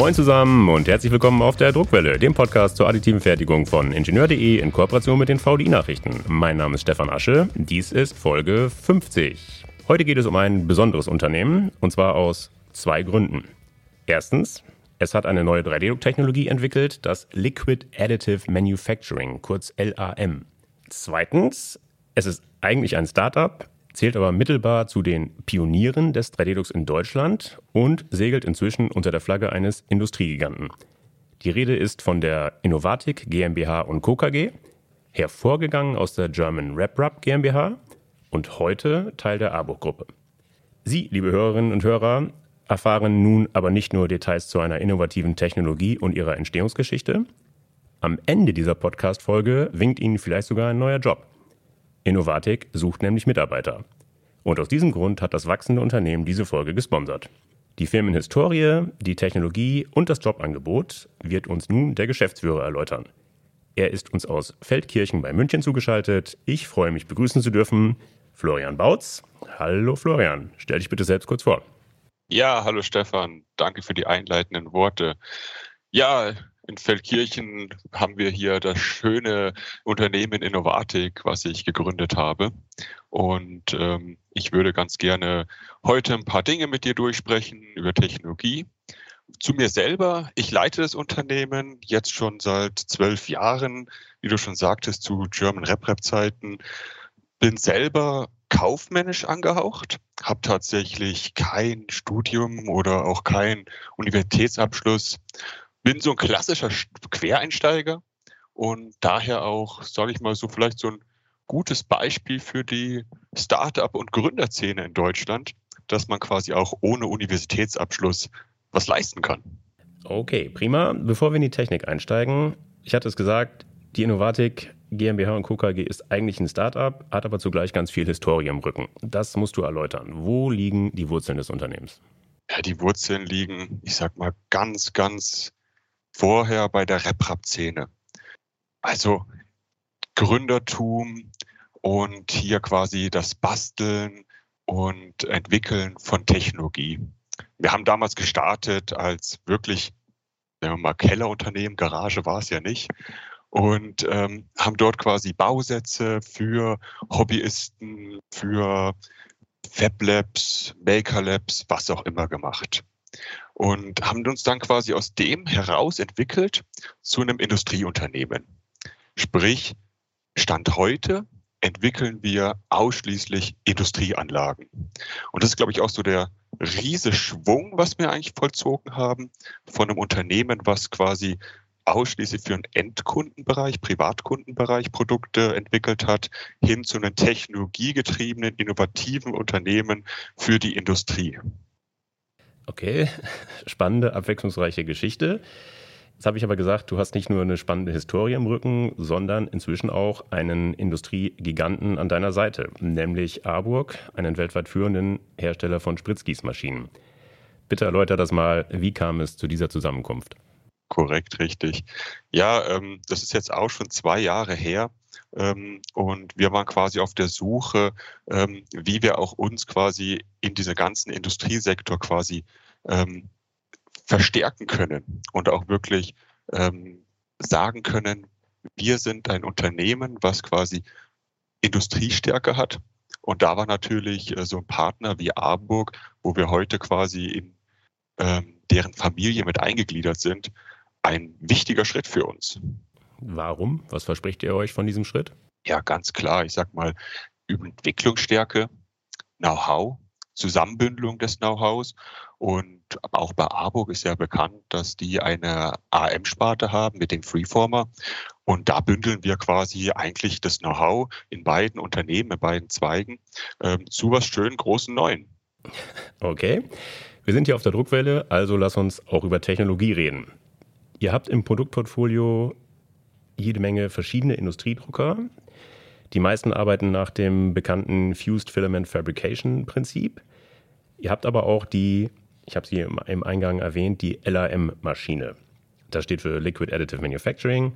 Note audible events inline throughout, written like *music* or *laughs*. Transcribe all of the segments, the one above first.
Moin zusammen und herzlich willkommen auf der Druckwelle, dem Podcast zur additiven Fertigung von Ingenieur.de in Kooperation mit den VDI-Nachrichten. Mein Name ist Stefan Asche, dies ist Folge 50. Heute geht es um ein besonderes Unternehmen und zwar aus zwei Gründen. Erstens, es hat eine neue 3D-Druck-Technologie entwickelt, das Liquid Additive Manufacturing, kurz LAM. Zweitens, es ist eigentlich ein Startup, zählt aber mittelbar zu den Pionieren des 3D-Drucks in Deutschland und segelt inzwischen unter der Flagge eines Industriegiganten. Die Rede ist von der Innovatik GmbH und Co. KG, hervorgegangen aus der German RepRap GmbH und heute Teil der Arburg-Gruppe. Sie, liebe Hörerinnen und Hörer, erfahren nun aber nicht nur Details zu einer innovativen Technologie und ihrer Entstehungsgeschichte. Am Ende dieser Podcast-Folge winkt Ihnen vielleicht sogar ein neuer Job. Innovatik sucht nämlich Mitarbeiter. Und aus diesem Grund hat das wachsende Unternehmen diese Folge gesponsert. Die Firmenhistorie, die Technologie und das Jobangebot wird uns nun der Geschäftsführer erläutern. Er ist uns aus Feldkirchen bei München zugeschaltet. Ich freue mich begrüßen zu dürfen Florian Bautz. Hallo Florian, stell dich bitte selbst kurz vor. Ja, hallo Stefan, danke für die einleitenden Worte. Ja, in Feldkirchen haben wir hier das schöne Unternehmen Innovatik, was ich gegründet habe. Und ähm, ich würde ganz gerne heute ein paar Dinge mit dir durchsprechen über Technologie. Zu mir selber, ich leite das Unternehmen jetzt schon seit zwölf Jahren, wie du schon sagtest, zu German Rep-Rep-Zeiten. Bin selber kaufmännisch angehaucht, habe tatsächlich kein Studium oder auch keinen Universitätsabschluss, bin so ein klassischer Quereinsteiger und daher auch, sage ich mal so, vielleicht so ein gutes Beispiel für die Start-up- und Gründerszene in Deutschland, dass man quasi auch ohne Universitätsabschluss was leisten kann. Okay, prima. Bevor wir in die Technik einsteigen, ich hatte es gesagt, die Innovatik GmbH und Co. KG ist eigentlich ein Start-up, hat aber zugleich ganz viel Historie im Rücken. Das musst du erläutern. Wo liegen die Wurzeln des Unternehmens? Ja, die Wurzeln liegen, ich sag mal, ganz, ganz vorher bei der Reprap-Szene. Also Gründertum und hier quasi das Basteln und Entwickeln von Technologie. Wir haben damals gestartet als wirklich, sagen wir mal, Kellerunternehmen, Garage war es ja nicht, und ähm, haben dort quasi Bausätze für Hobbyisten, für Fablabs, Makerlabs, was auch immer gemacht und haben uns dann quasi aus dem heraus entwickelt zu einem Industrieunternehmen. Sprich, Stand heute entwickeln wir ausschließlich Industrieanlagen. Und das ist, glaube ich, auch so der riese Schwung, was wir eigentlich vollzogen haben von einem Unternehmen, was quasi ausschließlich für einen Endkundenbereich, Privatkundenbereich Produkte entwickelt hat, hin zu einem technologiegetriebenen, innovativen Unternehmen für die Industrie. Okay, *laughs* spannende, abwechslungsreiche Geschichte. Jetzt habe ich aber gesagt, du hast nicht nur eine spannende Historie im Rücken, sondern inzwischen auch einen Industriegiganten an deiner Seite, nämlich Arburg, einen weltweit führenden Hersteller von Spritzgießmaschinen. Bitte erläuter das mal, wie kam es zu dieser Zusammenkunft? Korrekt, richtig. Ja, ähm, das ist jetzt auch schon zwei Jahre her. Ähm, und wir waren quasi auf der Suche, ähm, wie wir auch uns quasi in diesem ganzen Industriesektor quasi ähm, verstärken können und auch wirklich sagen können, wir sind ein Unternehmen, was quasi Industriestärke hat. Und da war natürlich äh, so ein Partner wie Arburg, wo wir heute quasi in deren Familie mit eingegliedert sind, ein wichtiger Schritt für uns. Warum? Was verspricht ihr euch von diesem Schritt? Ja, ganz klar. Ich sag mal, Entwicklungsstärke, Know-how, Zusammenbündelung des Know-hows. Und auch bei Arburg ist ja bekannt, dass die eine AM-Sparte haben mit dem Freeformer. Und da bündeln wir quasi eigentlich das Know-how in beiden Unternehmen, in beiden Zweigen, ähm, zu was schön großen Neuen. Okay. Wir sind hier auf der Druckwelle, also lass uns auch über Technologie reden. Ihr habt im Produktportfolio jede Menge verschiedene Industriedrucker. Die meisten arbeiten nach dem bekannten Fused Filament Fabrication Prinzip. Ihr habt aber auch die, ich habe sie im Eingang erwähnt, die LAM-Maschine. Das steht für Liquid Additive Manufacturing.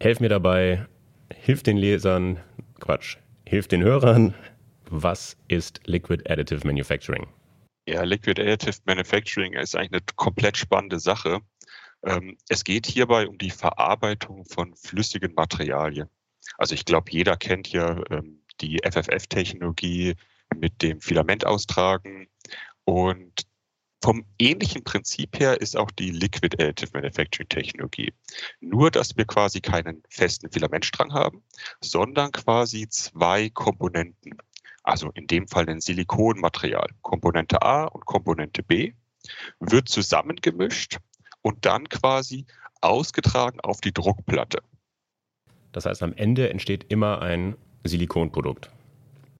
Helft mir dabei, hilft den Lesern, Quatsch, hilft den Hörern. Was ist Liquid Additive Manufacturing? Ja, Liquid Additive Manufacturing ist eigentlich eine komplett spannende Sache. Ähm, es geht hierbei um die Verarbeitung von flüssigen Materialien. Also ich glaube, jeder kennt ja ähm, die FFF-Technologie mit dem Filament austragen. Und vom ähnlichen Prinzip her ist auch die Liquid Additive Manufacturing Technologie. Nur, dass wir quasi keinen festen Filamentstrang haben, sondern quasi zwei Komponenten. Also in dem Fall ein Silikonmaterial. Komponente A und Komponente B wird zusammengemischt und dann quasi ausgetragen auf die Druckplatte. Das heißt, am Ende entsteht immer ein Silikonprodukt.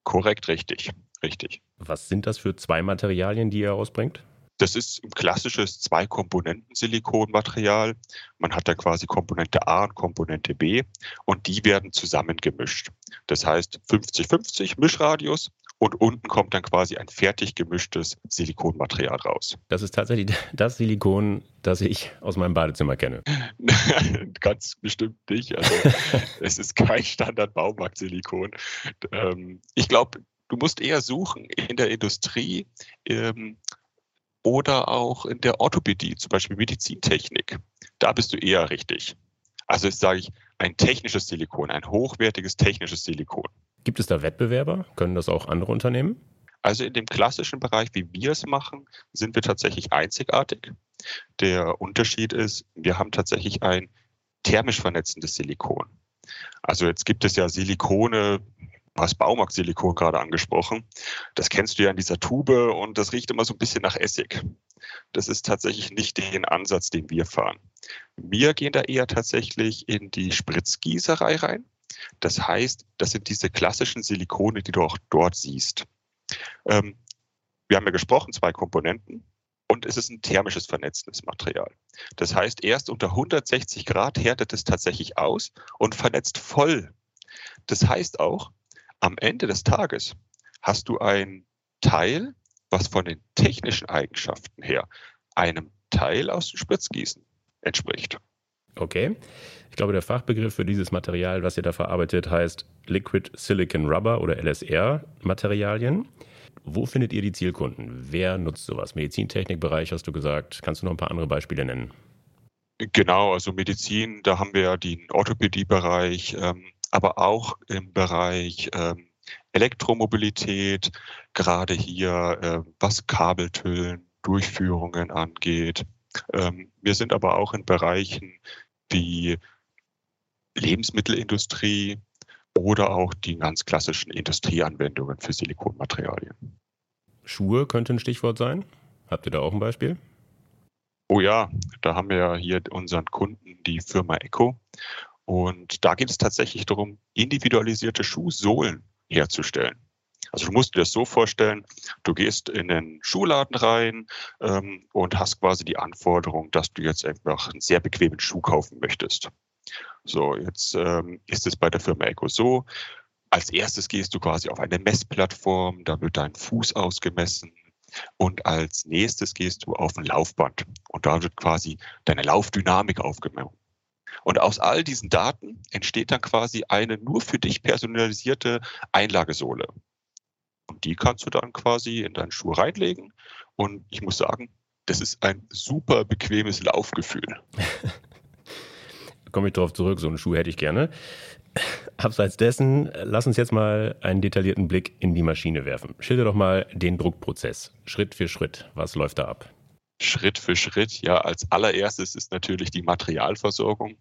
Korrekt, richtig, richtig. Was sind das für zwei Materialien, die ihr ausbringt? Das ist ein klassisches Zwei-Komponenten-Silikonmaterial. Man hat da quasi Komponente A und Komponente B und die werden zusammengemischt. Das heißt 50-50 Mischradius und unten kommt dann quasi ein fertig gemischtes Silikonmaterial raus. Das ist tatsächlich *laughs* das Silikon, das ich aus meinem Badezimmer kenne. *laughs* Ganz bestimmt nicht. Also *laughs* es ist kein Standard-Baumarkt-Silikon. Ähm, ich glaube, du musst eher suchen in der Industrie ähm, oder auch in der Orthopädie, zum Beispiel Medizintechnik. Da bist du eher richtig. Also jetzt sage ich ein technisches Silikon, ein hochwertiges technisches Silikon. Gibt es da Wettbewerber? Können das auch andere Unternehmen? Also in dem klassischen Bereich, wie wir es machen, sind wir tatsächlich einzigartig. Der Unterschied ist, wir haben tatsächlich ein thermisch vernetzendes Silikon. Also jetzt gibt es ja Silikone, hast Baumarktsilikon gerade angesprochen. Das kennst du ja in dieser Tube und das riecht immer so ein bisschen nach Essig. Das ist tatsächlich nicht den Ansatz, den wir fahren. Wir gehen da eher tatsächlich in die Spritzgießerei rein. Das heißt, das sind diese klassischen Silikone, die du auch dort siehst. Ähm, wir haben ja gesprochen, zwei Komponenten und es ist ein thermisches vernetztes Material. Das heißt, erst unter 160 Grad härtet es tatsächlich aus und vernetzt voll. Das heißt auch, am Ende des Tages hast du ein Teil, was von den technischen Eigenschaften her einem Teil aus dem Spritzgießen entspricht. Okay. Ich glaube, der Fachbegriff für dieses Material, was ihr da verarbeitet, heißt Liquid Silicon Rubber oder LSR-Materialien. Wo findet ihr die Zielkunden? Wer nutzt sowas? Medizintechnikbereich hast du gesagt. Kannst du noch ein paar andere Beispiele nennen? Genau, also Medizin, da haben wir ja den Orthopädiebereich, ähm, aber auch im Bereich ähm, Elektromobilität, gerade hier, äh, was Kabeltüllen, Durchführungen angeht. Ähm, wir sind aber auch in Bereichen wie Lebensmittelindustrie oder auch die ganz klassischen Industrieanwendungen für Silikonmaterialien. Schuhe könnte ein Stichwort sein. Habt ihr da auch ein Beispiel? Oh ja, da haben wir ja hier unseren Kunden, die Firma Echo. Und da geht es tatsächlich darum, individualisierte Schuhsohlen herzustellen. Also du musst dir das so vorstellen, du gehst in den Schuhladen rein ähm, und hast quasi die Anforderung, dass du jetzt einfach einen sehr bequemen Schuh kaufen möchtest. So, jetzt ähm, ist es bei der Firma Echo so, als erstes gehst du quasi auf eine Messplattform, da wird dein Fuß ausgemessen, und als nächstes gehst du auf ein Laufband und da wird quasi deine Laufdynamik aufgenommen. Und aus all diesen Daten entsteht dann quasi eine nur für dich personalisierte Einlagesohle. Und die kannst du dann quasi in deinen Schuh reinlegen. Und ich muss sagen, das ist ein super bequemes Laufgefühl. *laughs* Komme ich darauf zurück, so einen Schuh hätte ich gerne. *laughs* Abseits dessen, lass uns jetzt mal einen detaillierten Blick in die Maschine werfen. Schilder doch mal den Druckprozess, Schritt für Schritt. Was läuft da ab? Schritt für Schritt, ja, als allererstes ist natürlich die Materialversorgung.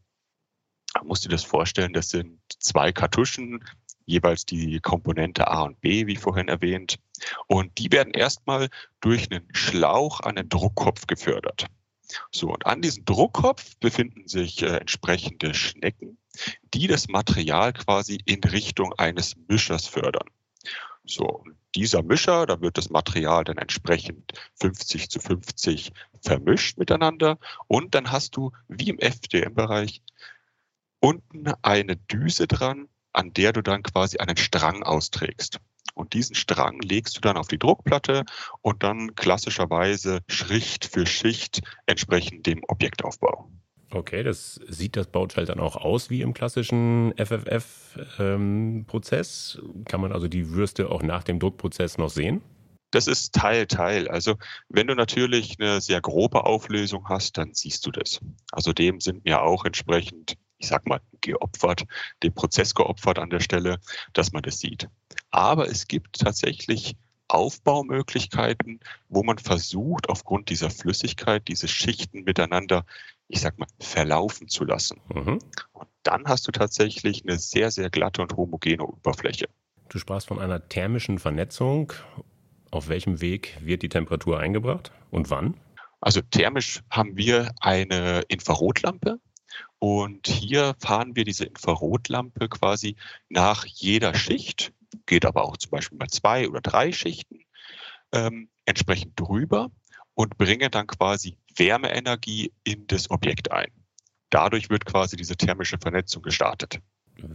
Man muss dir das vorstellen, das sind zwei Kartuschen, jeweils die Komponente A und B, wie vorhin erwähnt. Und die werden erstmal durch einen Schlauch an den Druckkopf gefördert. So, und an diesem Druckkopf befinden sich äh, entsprechende Schnecken, die das Material quasi in Richtung eines Mischers fördern. So, dieser Mischer, da wird das Material dann entsprechend 50 zu 50 vermischt miteinander und dann hast du, wie im FDM-Bereich, unten eine Düse dran, an der du dann quasi einen Strang austrägst. Und diesen Strang legst du dann auf die Druckplatte und dann klassischerweise Schicht für Schicht entsprechend dem Objektaufbau. Okay, das sieht das Bauteil dann auch aus wie im klassischen FFF-Prozess. Ähm, Kann man also die Würste auch nach dem Druckprozess noch sehen? Das ist Teil, Teil. Also wenn du natürlich eine sehr grobe Auflösung hast, dann siehst du das. Also dem sind wir auch entsprechend, ich sag mal, geopfert, dem Prozess geopfert an der Stelle, dass man das sieht. Aber es gibt tatsächlich Aufbaumöglichkeiten, wo man versucht, aufgrund dieser Flüssigkeit diese Schichten miteinander, ich sag mal, verlaufen zu lassen. Mhm. Und dann hast du tatsächlich eine sehr, sehr glatte und homogene Oberfläche. Du sprachst von einer thermischen Vernetzung. Auf welchem Weg wird die Temperatur eingebracht und wann? Also thermisch haben wir eine Infrarotlampe und hier fahren wir diese Infrarotlampe quasi nach jeder Schicht, geht aber auch zum Beispiel bei zwei oder drei Schichten, ähm, entsprechend drüber und bringen dann quasi Wärmeenergie in das Objekt ein. Dadurch wird quasi diese thermische Vernetzung gestartet.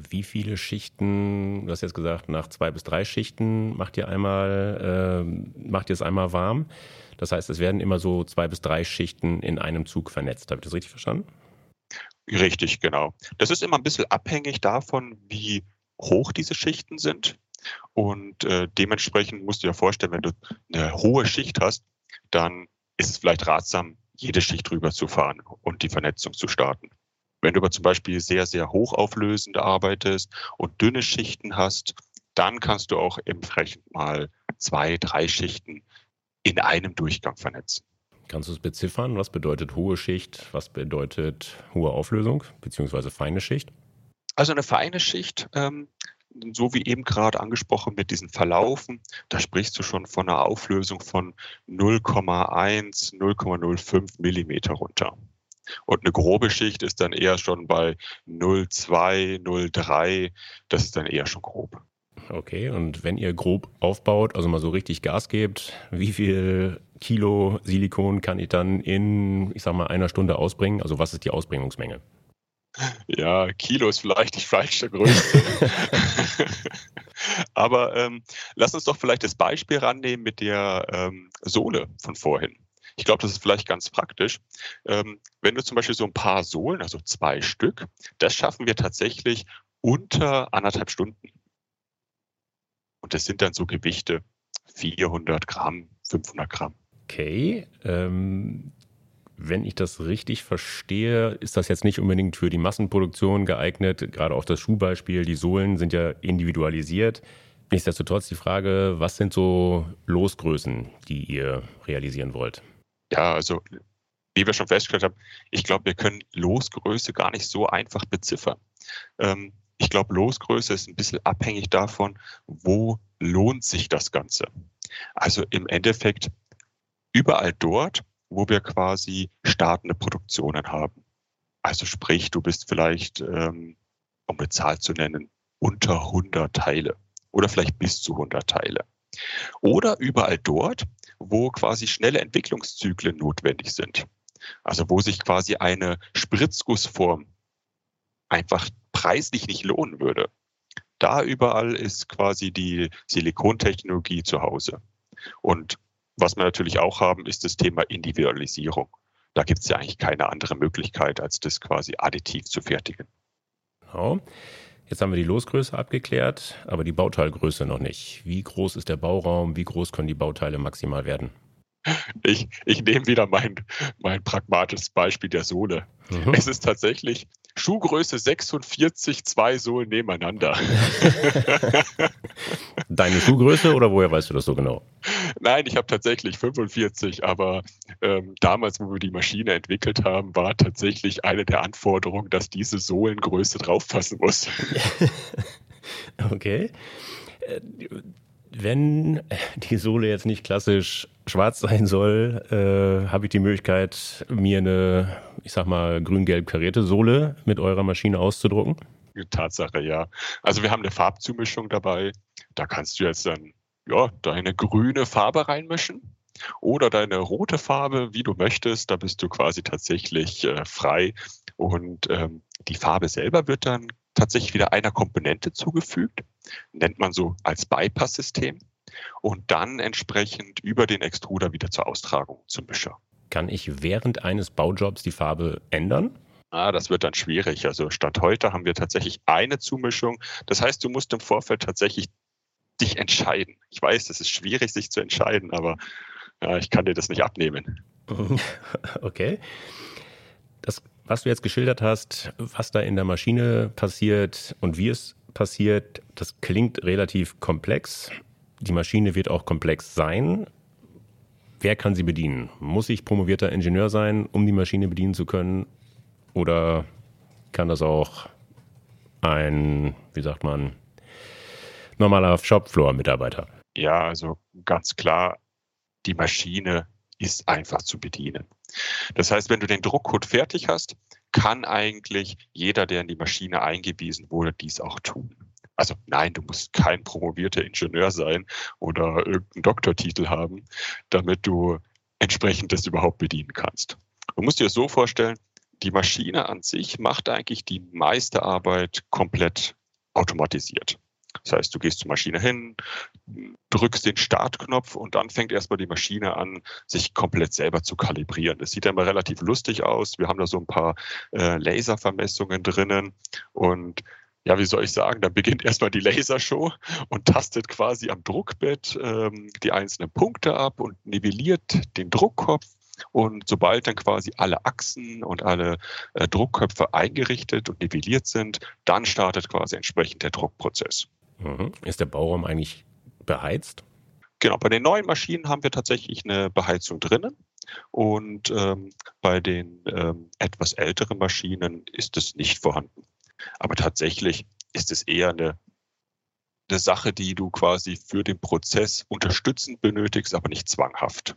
Wie viele Schichten, du hast jetzt gesagt, nach zwei bis drei Schichten macht ihr einmal, äh, macht ihr es einmal warm. Das heißt, es werden immer so zwei bis drei Schichten in einem Zug vernetzt. Habe ich das richtig verstanden? Richtig, genau. Das ist immer ein bisschen abhängig davon, wie hoch diese Schichten sind. Und äh, dementsprechend musst du dir vorstellen, wenn du eine hohe Schicht hast, dann ist es vielleicht ratsam, jede Schicht drüber zu fahren und die Vernetzung zu starten. Wenn du aber zum Beispiel sehr, sehr hochauflösend arbeitest und dünne Schichten hast, dann kannst du auch entsprechend mal zwei, drei Schichten in einem Durchgang vernetzen. Kannst du es beziffern? Was bedeutet hohe Schicht? Was bedeutet hohe Auflösung beziehungsweise feine Schicht? Also eine feine Schicht, ähm, so wie eben gerade angesprochen mit diesen Verlaufen, da sprichst du schon von einer Auflösung von 0,1, 0,05 Millimeter runter. Und eine grobe Schicht ist dann eher schon bei 0,2, 0,3. Das ist dann eher schon grob. Okay, und wenn ihr grob aufbaut, also mal so richtig Gas gebt, wie viel Kilo Silikon kann ich dann in, ich sag mal, einer Stunde ausbringen? Also was ist die Ausbringungsmenge? Ja, Kilo ist vielleicht die falsche Größe. *laughs* Aber ähm, lass uns doch vielleicht das Beispiel rannehmen mit der ähm, Sohle von vorhin. Ich glaube, das ist vielleicht ganz praktisch. Ähm, wenn du zum Beispiel so ein paar Sohlen, also zwei Stück, das schaffen wir tatsächlich unter anderthalb Stunden. Und das sind dann so Gewichte 400 Gramm, 500 Gramm. Okay. Ähm, wenn ich das richtig verstehe, ist das jetzt nicht unbedingt für die Massenproduktion geeignet. Gerade auch das Schuhbeispiel, die Sohlen sind ja individualisiert. Nichtsdestotrotz die Frage, was sind so Losgrößen, die ihr realisieren wollt? Ja, also wie wir schon festgestellt haben, ich glaube, wir können Losgröße gar nicht so einfach beziffern. Ähm, ich glaube, Losgröße ist ein bisschen abhängig davon, wo lohnt sich das Ganze. Also im Endeffekt überall dort, wo wir quasi startende Produktionen haben. Also sprich, du bist vielleicht, ähm, um eine Zahl zu nennen, unter 100 Teile oder vielleicht bis zu 100 Teile. Oder überall dort, wo quasi schnelle Entwicklungszyklen notwendig sind. Also wo sich quasi eine Spritzgussform einfach preislich nicht lohnen würde. Da überall ist quasi die Silikontechnologie zu Hause. Und was wir natürlich auch haben, ist das Thema Individualisierung. Da gibt es ja eigentlich keine andere Möglichkeit, als das quasi additiv zu fertigen. Genau. Jetzt haben wir die Losgröße abgeklärt, aber die Bauteilgröße noch nicht. Wie groß ist der Bauraum? Wie groß können die Bauteile maximal werden? Ich, ich nehme wieder mein, mein pragmatisches Beispiel der Sohle. Mhm. Es ist tatsächlich Schuhgröße 46, zwei Sohlen nebeneinander. *laughs* Deine Schuhgröße oder woher weißt du das so genau? Nein, ich habe tatsächlich 45, aber ähm, damals, wo wir die Maschine entwickelt haben, war tatsächlich eine der Anforderungen, dass diese Sohlengröße draufpassen muss. *laughs* okay. Äh, wenn die Sohle jetzt nicht klassisch schwarz sein soll, äh, habe ich die Möglichkeit, mir eine, ich sag mal, grün-gelb karierte Sohle mit eurer Maschine auszudrucken? Tatsache, ja. Also wir haben eine Farbzumischung dabei. Da kannst du jetzt dann ja, deine grüne Farbe reinmischen oder deine rote Farbe, wie du möchtest. Da bist du quasi tatsächlich äh, frei. Und ähm, die Farbe selber wird dann tatsächlich wieder einer Komponente zugefügt, nennt man so als Bypass-System und dann entsprechend über den Extruder wieder zur Austragung zum Mischer. Kann ich während eines Baujobs die Farbe ändern? Ah, das wird dann schwierig. Also Stand heute haben wir tatsächlich eine Zumischung. Das heißt, du musst im Vorfeld tatsächlich dich entscheiden. Ich weiß, es ist schwierig, sich zu entscheiden, aber ja, ich kann dir das nicht abnehmen. *laughs* Okay. Das, was du jetzt geschildert hast, was da in der Maschine passiert und wie es passiert, das klingt relativ komplex. Die Maschine wird auch komplex sein. Wer kann sie bedienen? Muss ich promovierter Ingenieur sein, um die Maschine bedienen zu können? Oder kann das auch ein, wie sagt man, normaler Shopfloor-Mitarbeiter? Ja, also ganz klar, die Maschine ist einfach zu bedienen. Das heißt, wenn du den Druckcode fertig hast, kann eigentlich jeder, der in die Maschine eingewiesen wurde, dies auch tun. Also nein, du musst kein promovierter Ingenieur sein oder irgendeinen Doktortitel haben, damit du entsprechend das überhaupt bedienen kannst. Du musst dir das so vorstellen, die Maschine an sich macht eigentlich die meiste Arbeit komplett automatisiert. Das heißt, du gehst zur Maschine hin, drückst den Startknopf und dann fängt erstmal die Maschine an, sich komplett selber zu kalibrieren. Das sieht ja immer relativ lustig aus. Wir haben da so ein paar äh, Laservermessungen drinnen und ja, wie soll ich sagen, da beginnt erstmal die Lasershow und tastet quasi am Druckbett ähm, die einzelnen Punkte ab und nivelliert den Druckkopf. Und sobald dann quasi alle Achsen und alle äh, Druckköpfe eingerichtet und nivelliert sind, dann startet quasi entsprechend der Druckprozess. Mhm. Ist der Bauraum eigentlich beheizt? Genau, bei den neuen Maschinen haben wir tatsächlich eine Beheizung drinnen. Und ähm, bei den ähm, etwas älteren Maschinen ist es nicht vorhanden. Aber tatsächlich ist es eher eine, eine Sache, die du quasi für den Prozess unterstützend benötigst, aber nicht zwanghaft.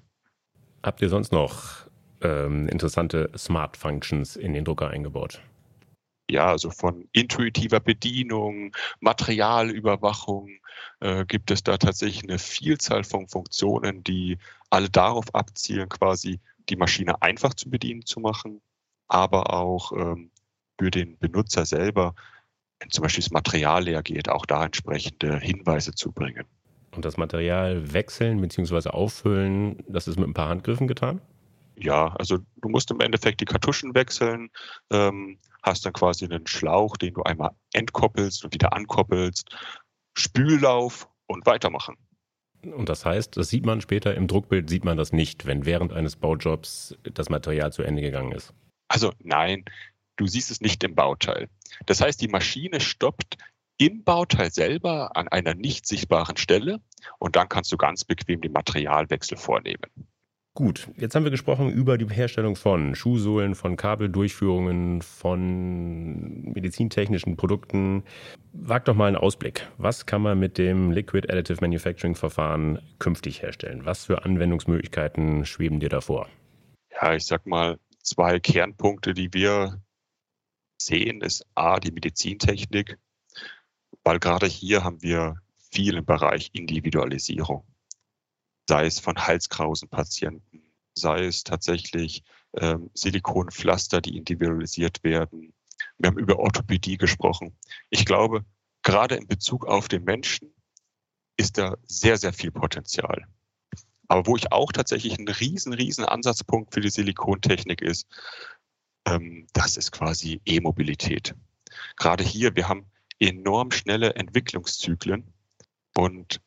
Habt ihr sonst noch ähm, interessante Smart Functions in den Drucker eingebaut? Ja, also von intuitiver Bedienung, Materialüberwachung äh, gibt es da tatsächlich eine Vielzahl von Funktionen, die alle darauf abzielen, quasi die Maschine einfach zu bedienen zu machen, aber auch ähm, für den Benutzer selber, wenn zum Beispiel das Material leer geht, auch da entsprechende Hinweise zu bringen. Und das Material wechseln bzw. auffüllen, das ist mit ein paar Handgriffen getan? Ja, also du musst im Endeffekt die Kartuschen wechseln, ähm, hast dann quasi einen Schlauch, den du einmal entkoppelst und wieder ankoppelst, Spüllauf und weitermachen. Und das heißt, das sieht man später im Druckbild, sieht man das nicht, wenn während eines Baujobs das Material zu Ende gegangen ist. Also nein, du siehst es nicht im Bauteil. Das heißt, die Maschine stoppt im Bauteil selber an einer nicht sichtbaren Stelle und dann kannst du ganz bequem den Materialwechsel vornehmen. Gut, jetzt haben wir gesprochen über die Herstellung von Schuhsohlen, von Kabeldurchführungen, von medizintechnischen Produkten. Wag doch mal einen Ausblick. Was kann man mit dem Liquid Additive Manufacturing Verfahren künftig herstellen? Was für Anwendungsmöglichkeiten schweben dir davor? Ja, ich sag mal, zwei Kernpunkte, die wir sehen, ist A, die Medizintechnik, weil gerade hier haben wir viel im Bereich Individualisierung sei es von Halskrausenpatienten, sei es tatsächlich ähm, Silikonpflaster, die individualisiert werden. Wir haben über Orthopädie gesprochen. Ich glaube, gerade in Bezug auf den Menschen ist da sehr, sehr viel Potenzial. Aber wo ich auch tatsächlich einen riesen, riesen Ansatzpunkt für die Silikontechnik ist, das ist quasi E-Mobilität. Gerade hier, wir haben enorm schnelle Entwicklungszyklen und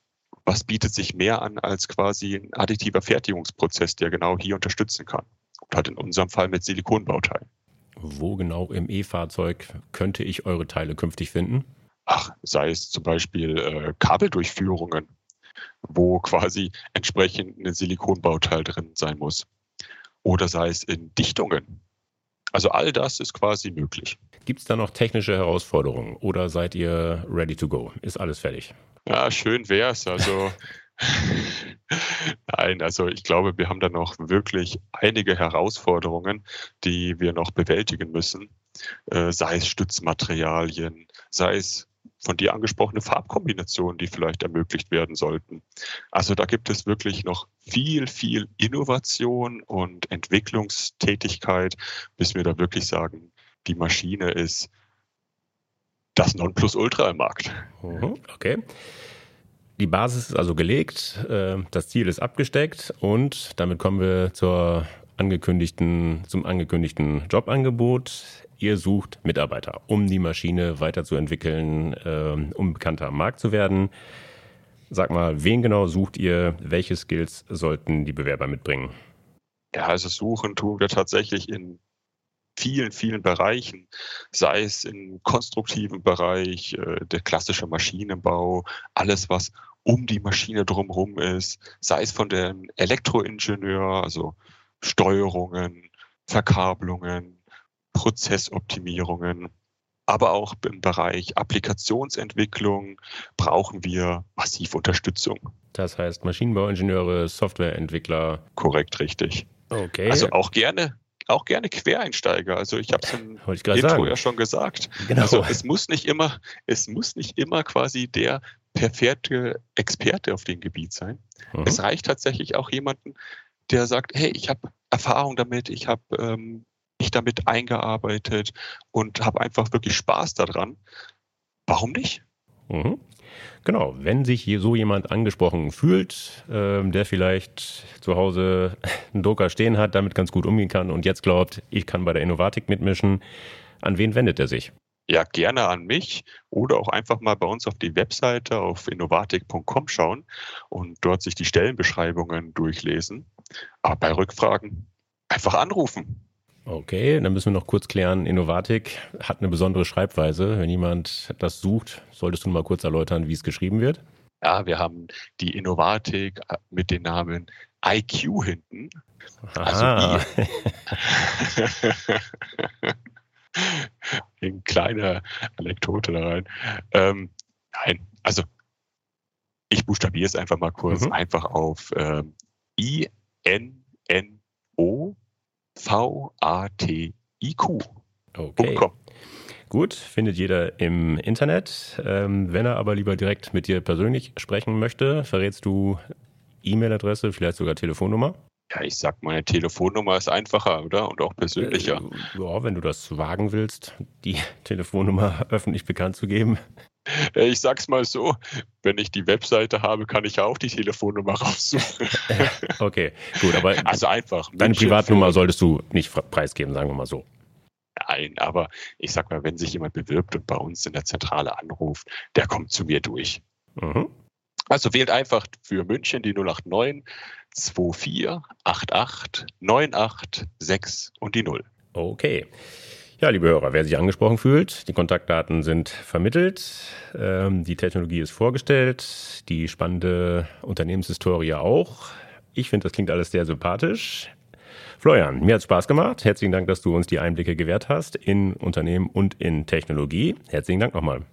was bietet sich mehr an als quasi ein additiver Fertigungsprozess, der genau hier unterstützen kann. Und hat in unserem Fall mit Silikonbauteilen. Wo genau im E-Fahrzeug könnte ich eure Teile künftig finden? Ach, sei es zum Beispiel äh, Kabeldurchführungen, wo quasi entsprechend ein Silikonbauteil drin sein muss. Oder sei es in Dichtungen. Also all das ist quasi möglich. Gibt es da noch technische Herausforderungen oder seid ihr ready to go? Ist alles fertig? Ja, schön wäre es. Also *laughs* Nein, also ich glaube, wir haben da noch wirklich einige Herausforderungen, die wir noch bewältigen müssen. Äh, sei es Stützmaterialien, sei es von dir angesprochene Farbkombinationen, die vielleicht ermöglicht werden sollten. Also da gibt es wirklich noch viel, viel Innovation und Entwicklungstätigkeit, bis wir da wirklich sagen, die Maschine ist das Nonplusultra im Markt. Mhm, okay. Die Basis ist also gelegt, äh, das Ziel ist abgesteckt und damit kommen wir zur angekündigten, zum angekündigten Jobangebot. Ihr sucht Mitarbeiter, um die Maschine weiterzuentwickeln, äh, um bekannter am Markt zu werden. Sag mal, wen genau sucht ihr? Welche Skills sollten die Bewerber mitbringen? Ja, also suchen tun wir tatsächlich in vielen, vielen Bereichen, sei es im konstruktiven Bereich, äh, der klassische Maschinenbau, alles, was um die Maschine drumherum ist, sei es von dem Elektroingenieur, also Steuerungen, Verkabelungen, Prozessoptimierungen, aber auch im Bereich Applikationsentwicklung brauchen wir massiv Unterstützung. Das heißt Maschinenbauingenieure, Softwareentwickler. Korrekt, richtig. Okay. Also auch gerne auch gerne Quereinsteiger. Also ich habe es im *laughs* Intro sagen. ja schon gesagt. Genau. Also es muss nicht immer, es muss nicht immer quasi der perfekte Experte auf dem Gebiet sein. Mhm. Es reicht tatsächlich auch jemanden, der sagt, hey, ich habe Erfahrung damit, ich habe ähm, mich damit eingearbeitet und habe einfach wirklich Spaß daran. Warum nicht? Mhm. Genau, wenn sich so jemand angesprochen fühlt, ähm, der vielleicht zu Hause *laughs* einen Drucker stehen hat, damit ganz gut umgehen kann und jetzt glaubt, ich kann bei der Innovatik mitmischen, an wen wendet er sich? Ja, gerne an mich oder auch einfach mal bei uns auf die Webseite auf innovatik.com schauen und dort sich die Stellenbeschreibungen durchlesen. Aber bei Rückfragen einfach anrufen. Okay, dann müssen wir noch kurz klären. Innovatik hat eine besondere Schreibweise. Wenn jemand das sucht, solltest du mal kurz erläutern, wie es geschrieben wird? Ja, wir haben die Innovatik mit dem Namen IQ hinten. Aha. Also *laughs* eine kleine Anekdote da rein. Ähm, nein, also ich buchstabiere es einfach mal kurz, mhm. einfach auf ähm, I-N-N-O V-A-T-I-Q. Okay. Gut, findet jeder im Internet. Ähm, wenn er aber lieber direkt mit dir persönlich sprechen möchte, verrätst du E-Mail-Adresse, vielleicht sogar Telefonnummer? Ja, ich sag, meine Telefonnummer ist einfacher, oder? Und auch persönlicher. Äh, ja, wenn du das wagen willst, die *laughs* Telefonnummer öffentlich bekannt zu geben. Äh, ich sag's mal so, wenn ich die Webseite habe, kann ich ja auch die Telefonnummer raussuchen. *laughs* okay, gut, aber also einfach. Deine Privatnummer solltest du nicht preisgeben, sagen wir mal so. Nein, aber ich sag mal, wenn sich jemand bewirbt und bei uns in der Zentrale anruft, der kommt zu mir durch. Mhm. Also wählt einfach für München die 089 24 88 98 6 und die 0. Okay. Ja, liebe Hörer, wer sich angesprochen fühlt, die Kontaktdaten sind vermittelt, ähm, die Technologie ist vorgestellt, die spannende Unternehmenshistorie auch. Ich finde, das klingt alles sehr sympathisch. Florian, mir hat Spaß gemacht. Herzlichen Dank, dass du uns die Einblicke gewährt hast in Unternehmen und in Technologie. Herzlichen Dank nochmal.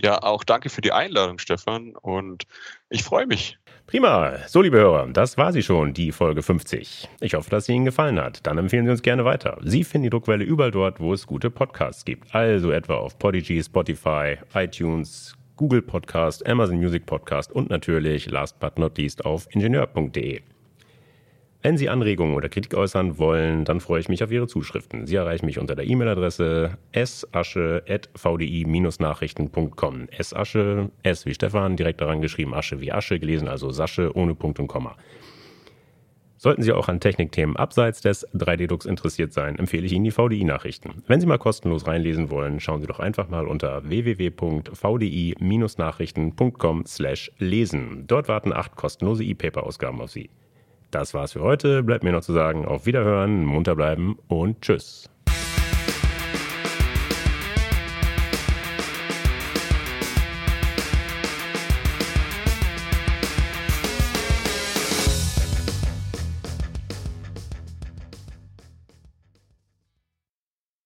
Ja, auch danke für die Einladung, Stefan. Und ich freue mich. Prima. So, liebe Hörer, das war sie schon, die Folge 50. Ich hoffe, dass sie Ihnen gefallen hat. Dann empfehlen Sie uns gerne weiter. Sie finden die Druckwelle überall dort, wo es gute Podcasts gibt. Also etwa auf Podigy, Spotify, iTunes, Google Podcast, Amazon Music Podcast und natürlich, last but not least, auf ingenieur.de. Wenn Sie Anregungen oder Kritik äußern wollen, dann freue ich mich auf Ihre Zuschriften. Sie erreichen mich unter der E-Mail-Adresse sasche.vdi-nachrichten.com. Sasche, S wie Stefan, direkt daran geschrieben, Asche wie Asche, gelesen also Sasche ohne Punkt und Komma. Sollten Sie auch an Technikthemen abseits des 3D-Drucks interessiert sein, empfehle ich Ihnen die VDI-Nachrichten. Wenn Sie mal kostenlos reinlesen wollen, schauen Sie doch einfach mal unter www.vdi-nachrichten.com slash lesen. Dort warten acht kostenlose E-Paper-Ausgaben auf Sie. Das war's für heute. Bleibt mir noch zu sagen, auf Wiederhören, munter bleiben und tschüss.